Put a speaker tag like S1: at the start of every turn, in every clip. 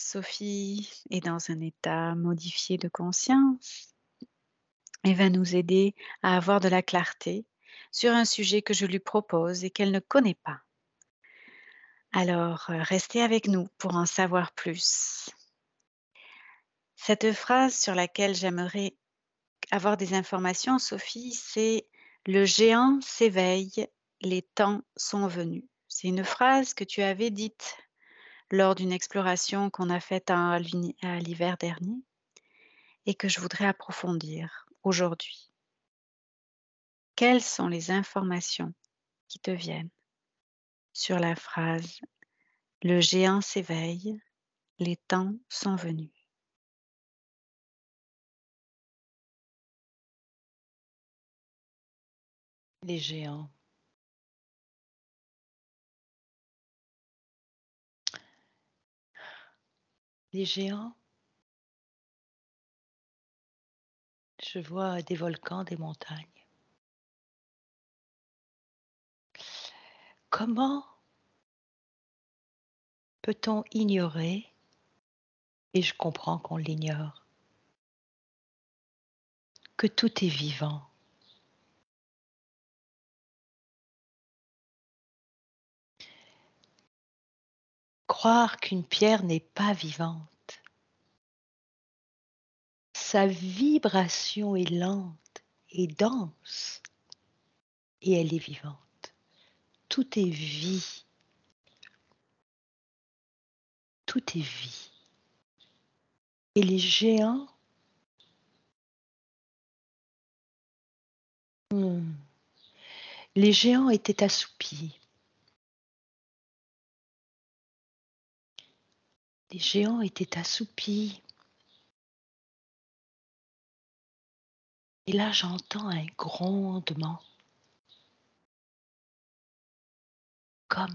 S1: Sophie est dans un état modifié de conscience et va nous aider à avoir de la clarté sur un sujet que je lui propose et qu'elle ne connaît pas. Alors, euh, restez avec nous pour en savoir plus. Cette phrase sur laquelle j'aimerais avoir des informations, Sophie, c'est Le géant s'éveille, les temps sont venus. C'est une phrase que tu avais dite lors d'une exploration qu'on a faite à l'hiver dernier et que je voudrais approfondir aujourd'hui. Quelles sont les informations qui te viennent sur la phrase Le géant s'éveille, les temps sont venus
S2: Les géants. Les géants. Je vois des volcans, des montagnes. Comment peut-on ignorer, et je comprends qu'on l'ignore, que tout est vivant? Croire qu'une pierre n'est pas vivante. Sa vibration est lente et dense, et elle est vivante tout est vie. Tout est vie. Et les géants, hmm, les géants étaient assoupis. Les géants étaient assoupis. Et là, j'entends un grondement. comme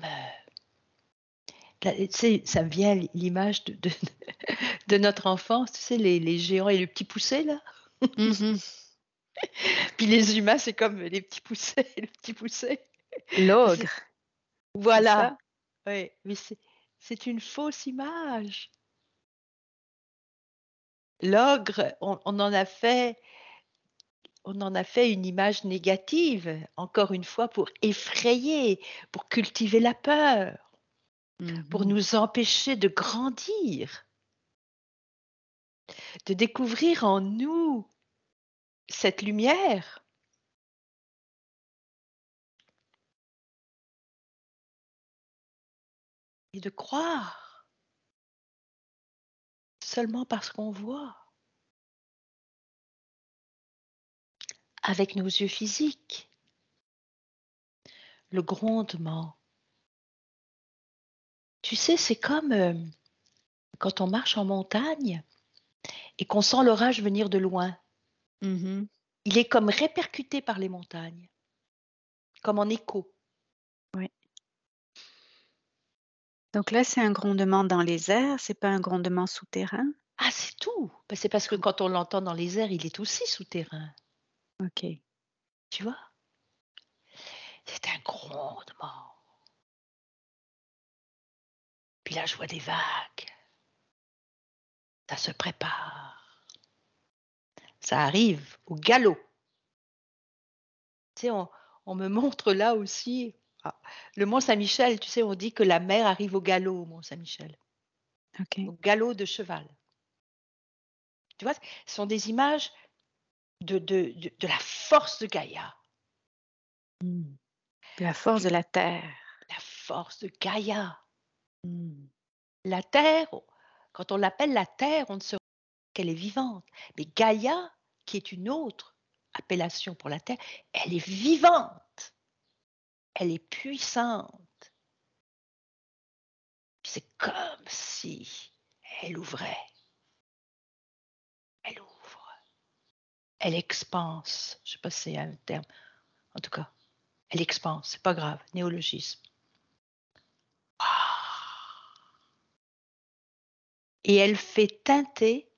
S2: euh, ça vient l'image de, de, notre enfance, tu sais, les, géants et le petit poussé là. Mmh Puis les humains, c'est comme les petits poussés, le petit poussé.
S1: L'ogre.
S2: Voilà. Oui, mais c'est une fausse image. L'ogre, on, en a fait on en a fait une image négative, encore une fois, pour effrayer, pour cultiver la peur, pour mmh nous empêcher de grandir, de découvrir en nous cette lumière. Et de croire seulement parce qu'on voit. avec nos yeux physiques. Le grondement. Tu sais, c'est comme euh, quand on marche en montagne et qu'on sent l'orage venir de loin. Mmh Il est comme répercuté par les montagnes, comme en écho.
S1: Oui. Donc là, c'est un grondement dans les airs, c'est pas un grondement souterrain?
S2: Ah, c'est tout. Ben, c'est parce que quand on l'entend dans les airs, il est aussi souterrain.
S1: OK.
S2: Tu vois? C'est un grondement. Puis là, je vois des vagues. Ça se prépare. Ça arrive au galop. Tu sais, on, me montre là aussi. Ah, le Mont Saint-Michel, tu sais, on dit que la mer arrive au galop au Mont Saint-Michel. Au galop de cheval. Tu vois, ce sont des images de, de, de, la force de Gaïa.
S1: Mmh. La force de la Terre.
S2: La force de Gaïa. Mmh. La Terre, quand on l'appelle la Terre, on ne sait qu'elle est vivante. Mais Gaïa, qui est une autre appellation pour la Terre, elle est vivante. Elle est puissante. C'est comme si elle ouvrait. Elle ouvre elle expanse. Je ne sais pas si c'est un terme. En tout cas, elle expanse. C'est pas grave. Néologisme. Ah. Et elle fait teinter.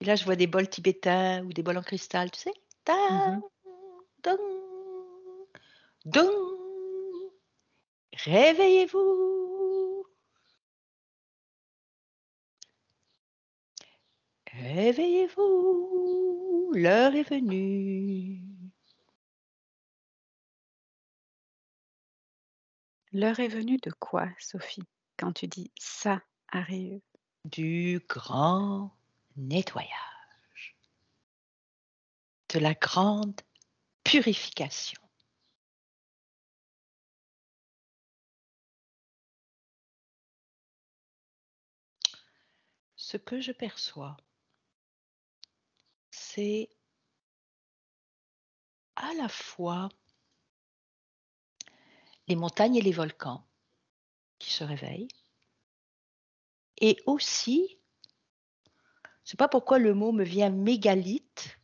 S2: Et là, je vois des bols tibétains ou des bols en cristal, tu sais. Mm Dong Réveillez-vous Réveillez-vous, l'heure est venue.
S1: L'heure est venue de quoi, Sophie, quand tu dis ça arrive?
S2: Du grand nettoyage, de la grande purification. Ce que je perçois, c'est à la fois les montagnes et les volcans qui se réveillent, et aussi, je ne sais pas pourquoi le mot me vient mégalith,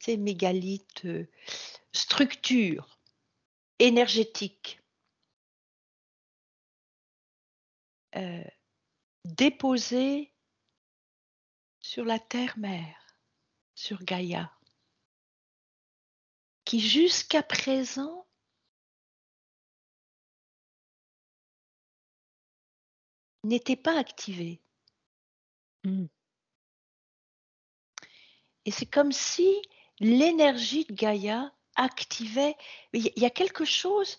S2: tu mégalith, euh, structure énergétique, euh, déposée sur la terre-mère, sur Gaïa, qui jusqu'à présent n'était pas activée.
S1: Mmh.
S2: Et c'est comme si l'énergie de Gaïa activait. Il y a quelque chose,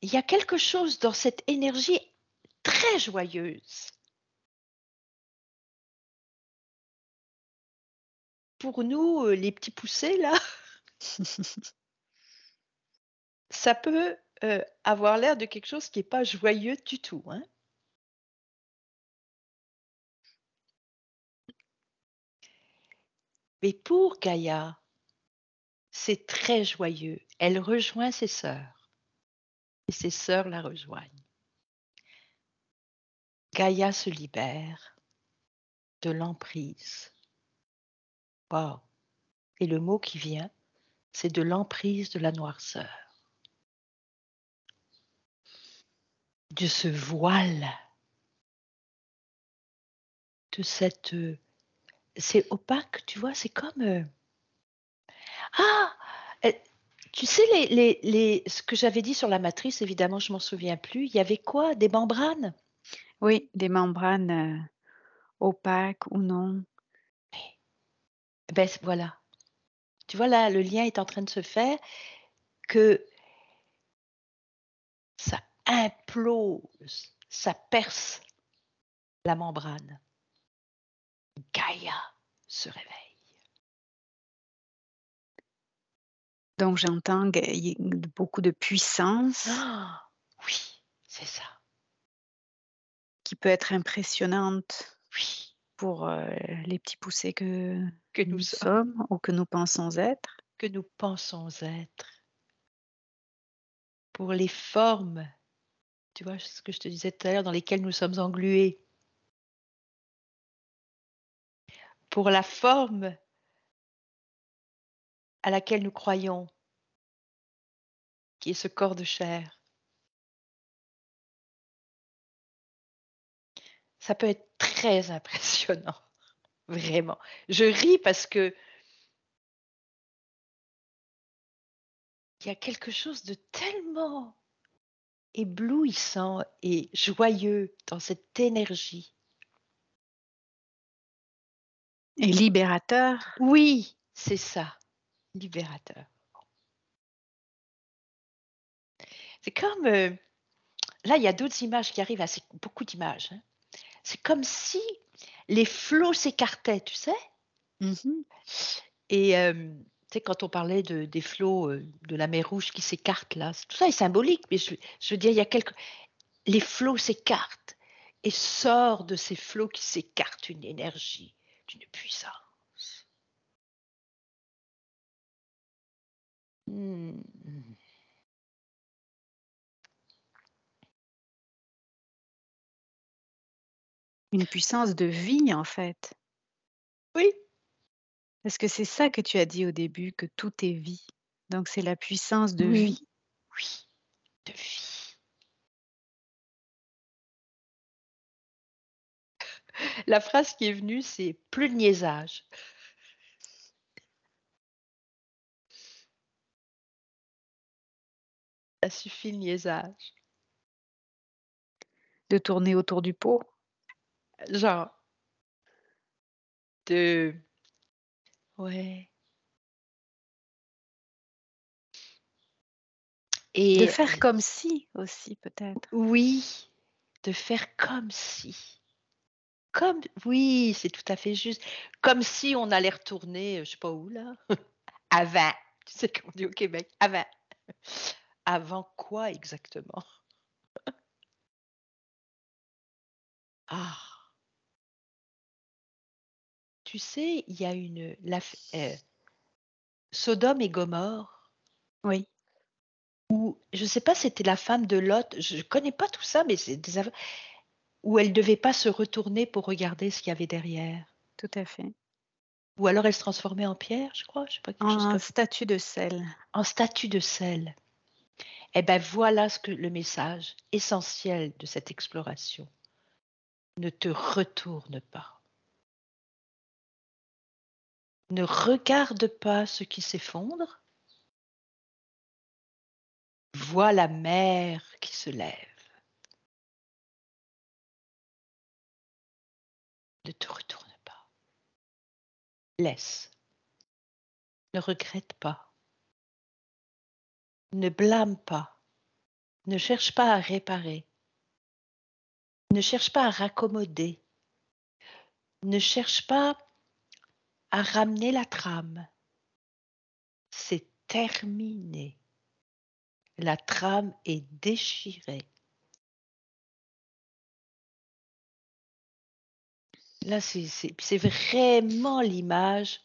S2: il y a quelque chose dans cette énergie très joyeuse. Pour nous, euh, les petits poussés, là, ça peut euh, avoir l'air de quelque chose qui n'est pas joyeux du tout. Hein. Mais pour Gaïa, c'est très joyeux. Elle rejoint ses sœurs et ses sœurs la rejoignent. Gaïa se libère de l'emprise. Wow. Et le mot qui vient, c'est de l'emprise de la noirceur, de ce voile, de cette c'est opaque, tu vois, c'est comme. Euh, ah eh, Tu sais, ce que j'avais dit sur la matrice, évidemment, je m'en souviens plus. Il y avait quoi? Des membranes?
S1: Oui, des membranes euh, opaques ou non?
S2: Ben voilà. Tu vois, là, le lien est en train de se faire que ça implose, ça perce la membrane. Gaïa se réveille.
S1: Donc j'entends beaucoup de puissance.
S2: Ah, oui, c'est ça.
S1: Qui peut être impressionnante.
S2: Oui.
S1: Pour euh, les petits poussés que,
S2: que nous, sommes
S1: ou que nous pensons être.
S2: Que nous pensons être. Pour les formes, tu vois ce que je te disais tout à l'heure, dans lesquelles nous sommes englués. pour la forme à laquelle nous croyons, qui est ce corps de chair. Ça peut être très impressionnant, vraiment. Je ris parce que il y a quelque chose de tellement éblouissant et joyeux dans cette énergie.
S1: Et libérateur
S2: Oui, c'est ça, libérateur. C'est comme, euh, là, il y a d'autres images qui arrivent, assez, beaucoup d'images. Hein. C'est comme si les flots s'écartaient, tu sais?
S1: Mmh
S2: Et euh, tu sais, quand on parlait de, des flots euh, de la mer Rouge qui s'écartent, là, tout ça est symbolique, mais je, je veux dire, il y a quelques... Les flots s'écartent et sort de ces flots qui s'écartent une énergie d'une puissance. Mmh.
S1: Une puissance de vie, en fait.
S2: Oui.
S1: Est-ce que c'est ça que tu as dit au début, que tout est vie. Donc c'est la puissance de
S2: oui.
S1: vie.
S2: Oui, de vie. La phrase qui est venue, c'est plus de niaisage. Ça suffit le niaisage.
S1: De tourner autour du pot
S2: Genre, de Ouais.
S1: De
S2: Et
S1: faire comme si aussi peut-être.
S2: oui, de faire comme si. Comme oui, c'est tout à fait juste. Comme si on allait retourner, heu, je sais pas où là, avant. Tu sais comme on dit au Québec, avant. Avant quoi exactement? Ah! Tu sais, il y a une la heu, Sodome et Gomorrhe
S1: Oui,
S2: où je sais pas, c'était la femme de Lot, je connais pas tout ça, mais c'est des où elle devait pas se retourner pour regarder ce qu'il y avait derrière.
S1: tout à fait.
S2: Ou alors elle se transformait en pierre, je crois, je sais pas, quelque chose
S1: En
S2: comme
S1: statue de sel.
S2: en statue de sel. Eh ben, voilà ce que le message essentiel de cette exploration. Ne te retourne pas. Ne regarde pas ce qui s'effondre. Vois la mer qui se lève. Ne te retourne pas. Laisse. Ne regrette pas. Ne blâme pas. Ne cherche pas à réparer. Ne cherche pas à raccommoder. Ne cherche pas à ramener la trame. C'est terminé. La trame est déchirée. Là, c'est vraiment l'image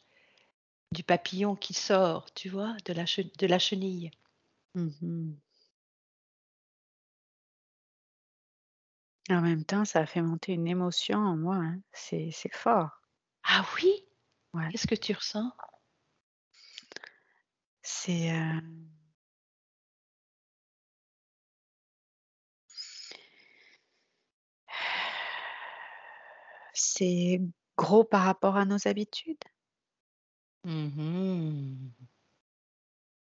S2: du papillon qui sort, tu vois? De la che de la chenille.
S1: Mmh En même temps, ça a fait monter une émotion en moi, hein. C'est c'est fort.
S2: Ah oui?
S1: Ouais.
S2: Qu'est-ce que tu ressens?
S1: C'est, heu c'est gros par rapport à nos habitudes?
S2: Mmh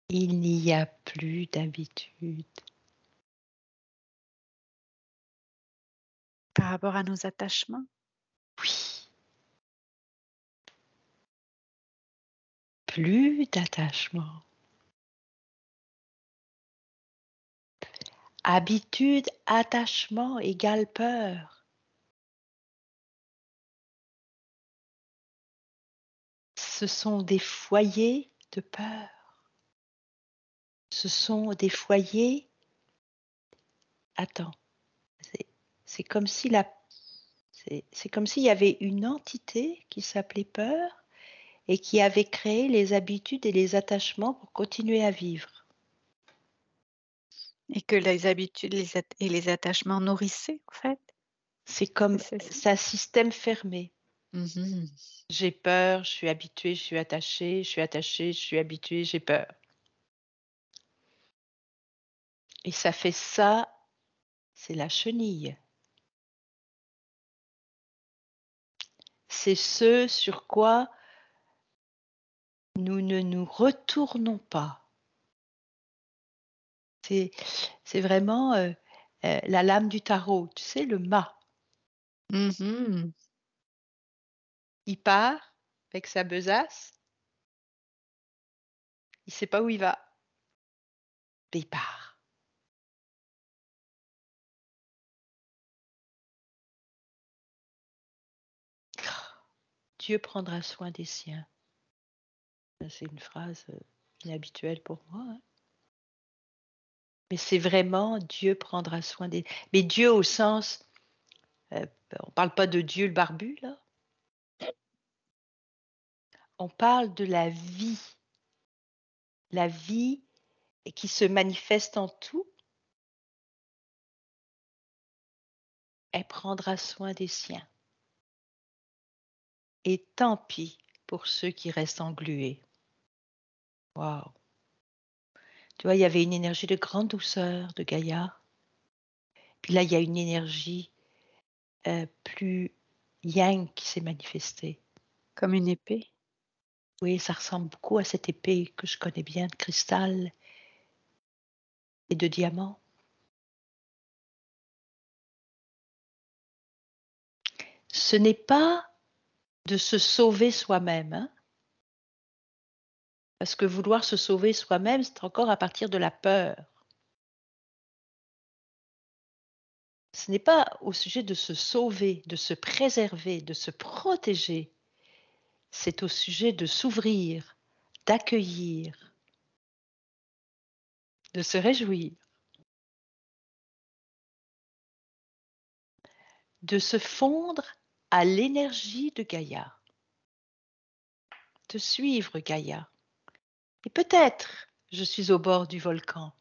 S2: Il n'y a plus d'habitude.
S1: Par rapport à nos attachements?
S2: Oui. Plus d'attachement. Habitude, attachement égale peur. Ce sont des foyers de peur. Ce sont des foyers attends, c'est comme si c'est comme s'il y avait une entité qui s'appelait peur et qui avait créé les habitudes et les attachements pour continuer à vivre.
S1: Et que les habitudes les et les attachements nourrissaient, en fait?
S2: C'est comme un système fermé.
S1: Mmh
S2: J'ai peur, je suis habituée, je suis attachée, je suis attachée, je suis habituée, j'ai peur. Et ça fait ça, c'est la chenille. C'est ce sur quoi nous ne nous retournons pas. C'est vraiment, heu heu, la lame du tarot, tu sais, le mât.
S1: Mmh
S2: Il part avec sa besace. Il sait pas où il va, mais il part. Dieu prendra soin des siens. C'est une phrase, heu, inhabituelle pour moi, hein. Mais c'est vraiment Dieu prendra soin des mais Dieu au sens, heu, on parle pas de Dieu le barbu là. On parle de la vie. La vie qui se manifeste en tout. Elle prendra soin des siens. Et tant pis pour ceux qui restent englués. Waouh! Tu vois, il y avait une énergie de grande douceur de Gaïa. Puis là, il y a une énergie, heu, plus yang qui s'est manifestée.
S1: Comme une épée?
S2: Oui, ça ressemble beaucoup à cette épée que je connais bien de cristal et de diamant. Ce n'est pas de se sauver soi-même, hein. Parce que vouloir se sauver soi-même, c'est encore à partir de la peur. Ce n'est pas au sujet de se sauver, de se préserver, de se protéger. C'est au sujet de s'ouvrir, d'accueillir, de se réjouir, de se fondre à l'énergie de Gaïa, de suivre Gaïa. Peut-être je suis au bord du volcan.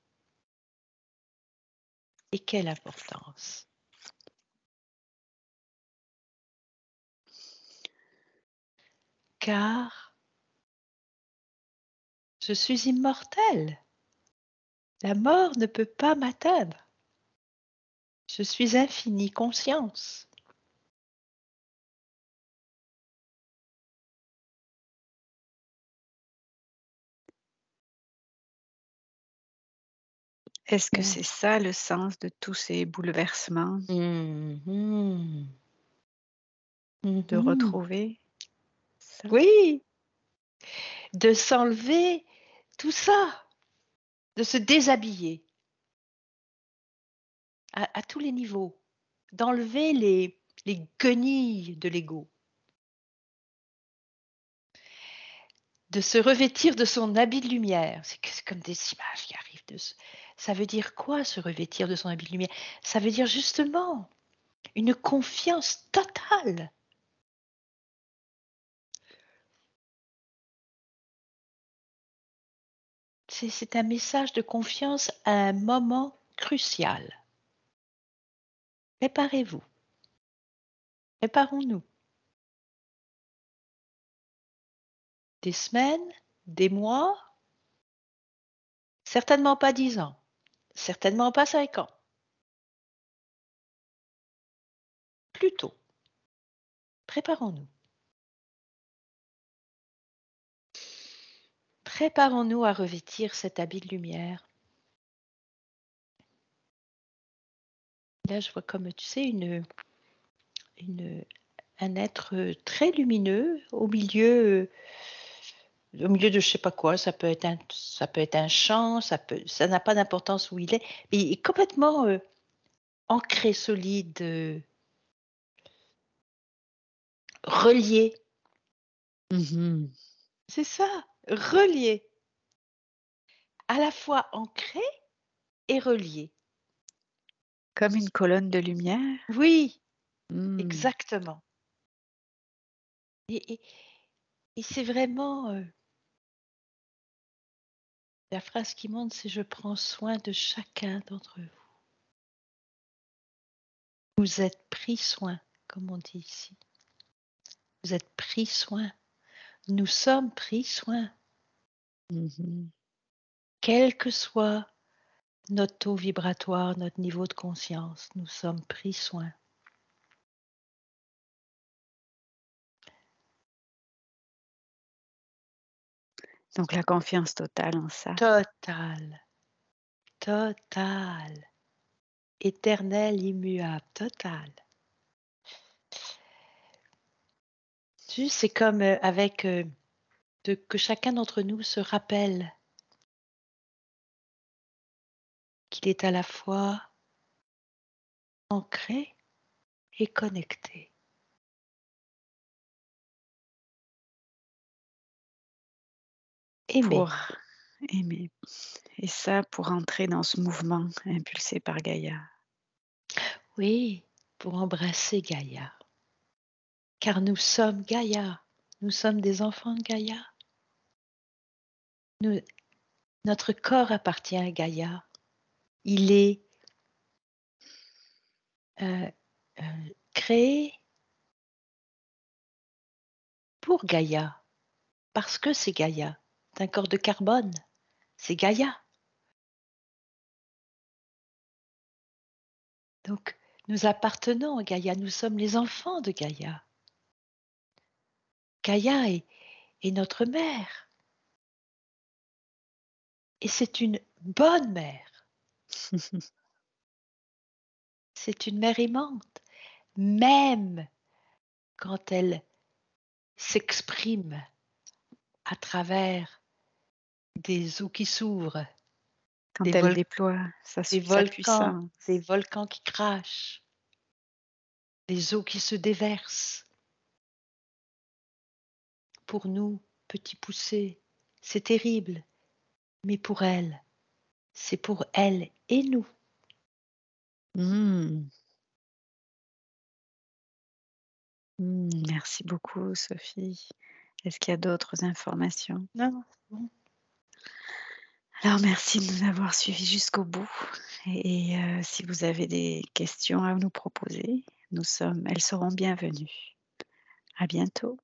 S2: Et quelle importance Car je suis immortel. La mort ne peut pas m'atteindre. Je suis infinie conscience.
S1: Est-ce que c'est ça le sens de tous ces bouleversements?
S2: Mmh.
S1: De
S2: Mmh.
S1: retrouver ça?
S2: Oui, de s'enlever tout ça, de se déshabiller. À, à tous les niveaux, d'enlever les, les guenilles de l'ego, de se revêtir de son habit de lumière. C'est que- c'est comme des images qui arrivent. De ce- Ça veut dire quoi se revêtir de son habit de lumière? Ça veut dire justement une confiance totale. C'est un message de confiance à un moment crucial. Préparez-vous. Préparons-nous. Des semaines, des mois, certainement pas dix ans, certainement pas cinq ans. Plus tôt. Préparons-nous. Préparons-nous à revêtir cet habit de lumière. Là, je vois comme, tu sais, un être très lumineux au milieu, au milieu de je sais pas quoi. Ça peut être un, ça peut être un champ, ça peut, ça n'a pas d'importance où il est. Mais il est complètement euh, ancré, solide, euh, relié.
S1: Mhm.
S2: C'est ça, relié. À la fois ancré et relié.
S1: Comme une colonne de lumière
S2: Oui,
S1: Mm.
S2: exactement. Et, et- et c'est vraiment euh, la phrase qui monte, c'est je prends soin de chacun d'entre vous. Vous êtes pris soin, comme on dit ici. Vous êtes pris soin. Nous sommes pris soin,
S1: Mhm.
S2: quel que soit notre taux vibratoire, notre niveau de conscience, nous sommes pris soin.
S1: Donc la confiance totale en ça.
S2: Total, total, éternel, immuable, total. Tu c'est comme euh, avec euh, que chacun d'entre nous se rappelle qu'il est à la fois ancré et connecté. Aimé.
S1: Pour aimer. Et ça, pour entrer dans ce mouvement impulsé par Gaïa.
S2: Oui, pour embrasser Gaïa. Car nous sommes Gaïa. Nous sommes des enfants de Gaïa. Nous- notre corps appartient à Gaïa. Il est euh, euh, créé pour Gaïa. Parce que c'est Gaïa. C'est un corps de carbone. C'est Gaïa. Donc, nous appartenons à Gaïa. Nous sommes les enfants de Gaïa. Gaïa est, est notre mère. Et c'est une bonne mère. C'est une mère aimante, même quand elle s'exprime à travers Des eaux qui s'ouvrent.
S1: Quand
S2: Des
S1: elle déploie sa
S2: des volcans,
S1: puissance.
S2: des volcans qui crachent. Des eaux qui se déversent. Pour nous, petits poussés, c'est terrible, mais pour elle, c'est pour elle et nous.
S1: Mmh. Mmh, merci beaucoup Sophie. Est-ce qu'il y a d'autres informations?
S2: Non, c'est bon.
S1: Alors merci de nous avoir suivis jusqu'au bout et heu, si vous avez des questions à nous proposer, nous sommes elles seront bienvenues. À bientôt.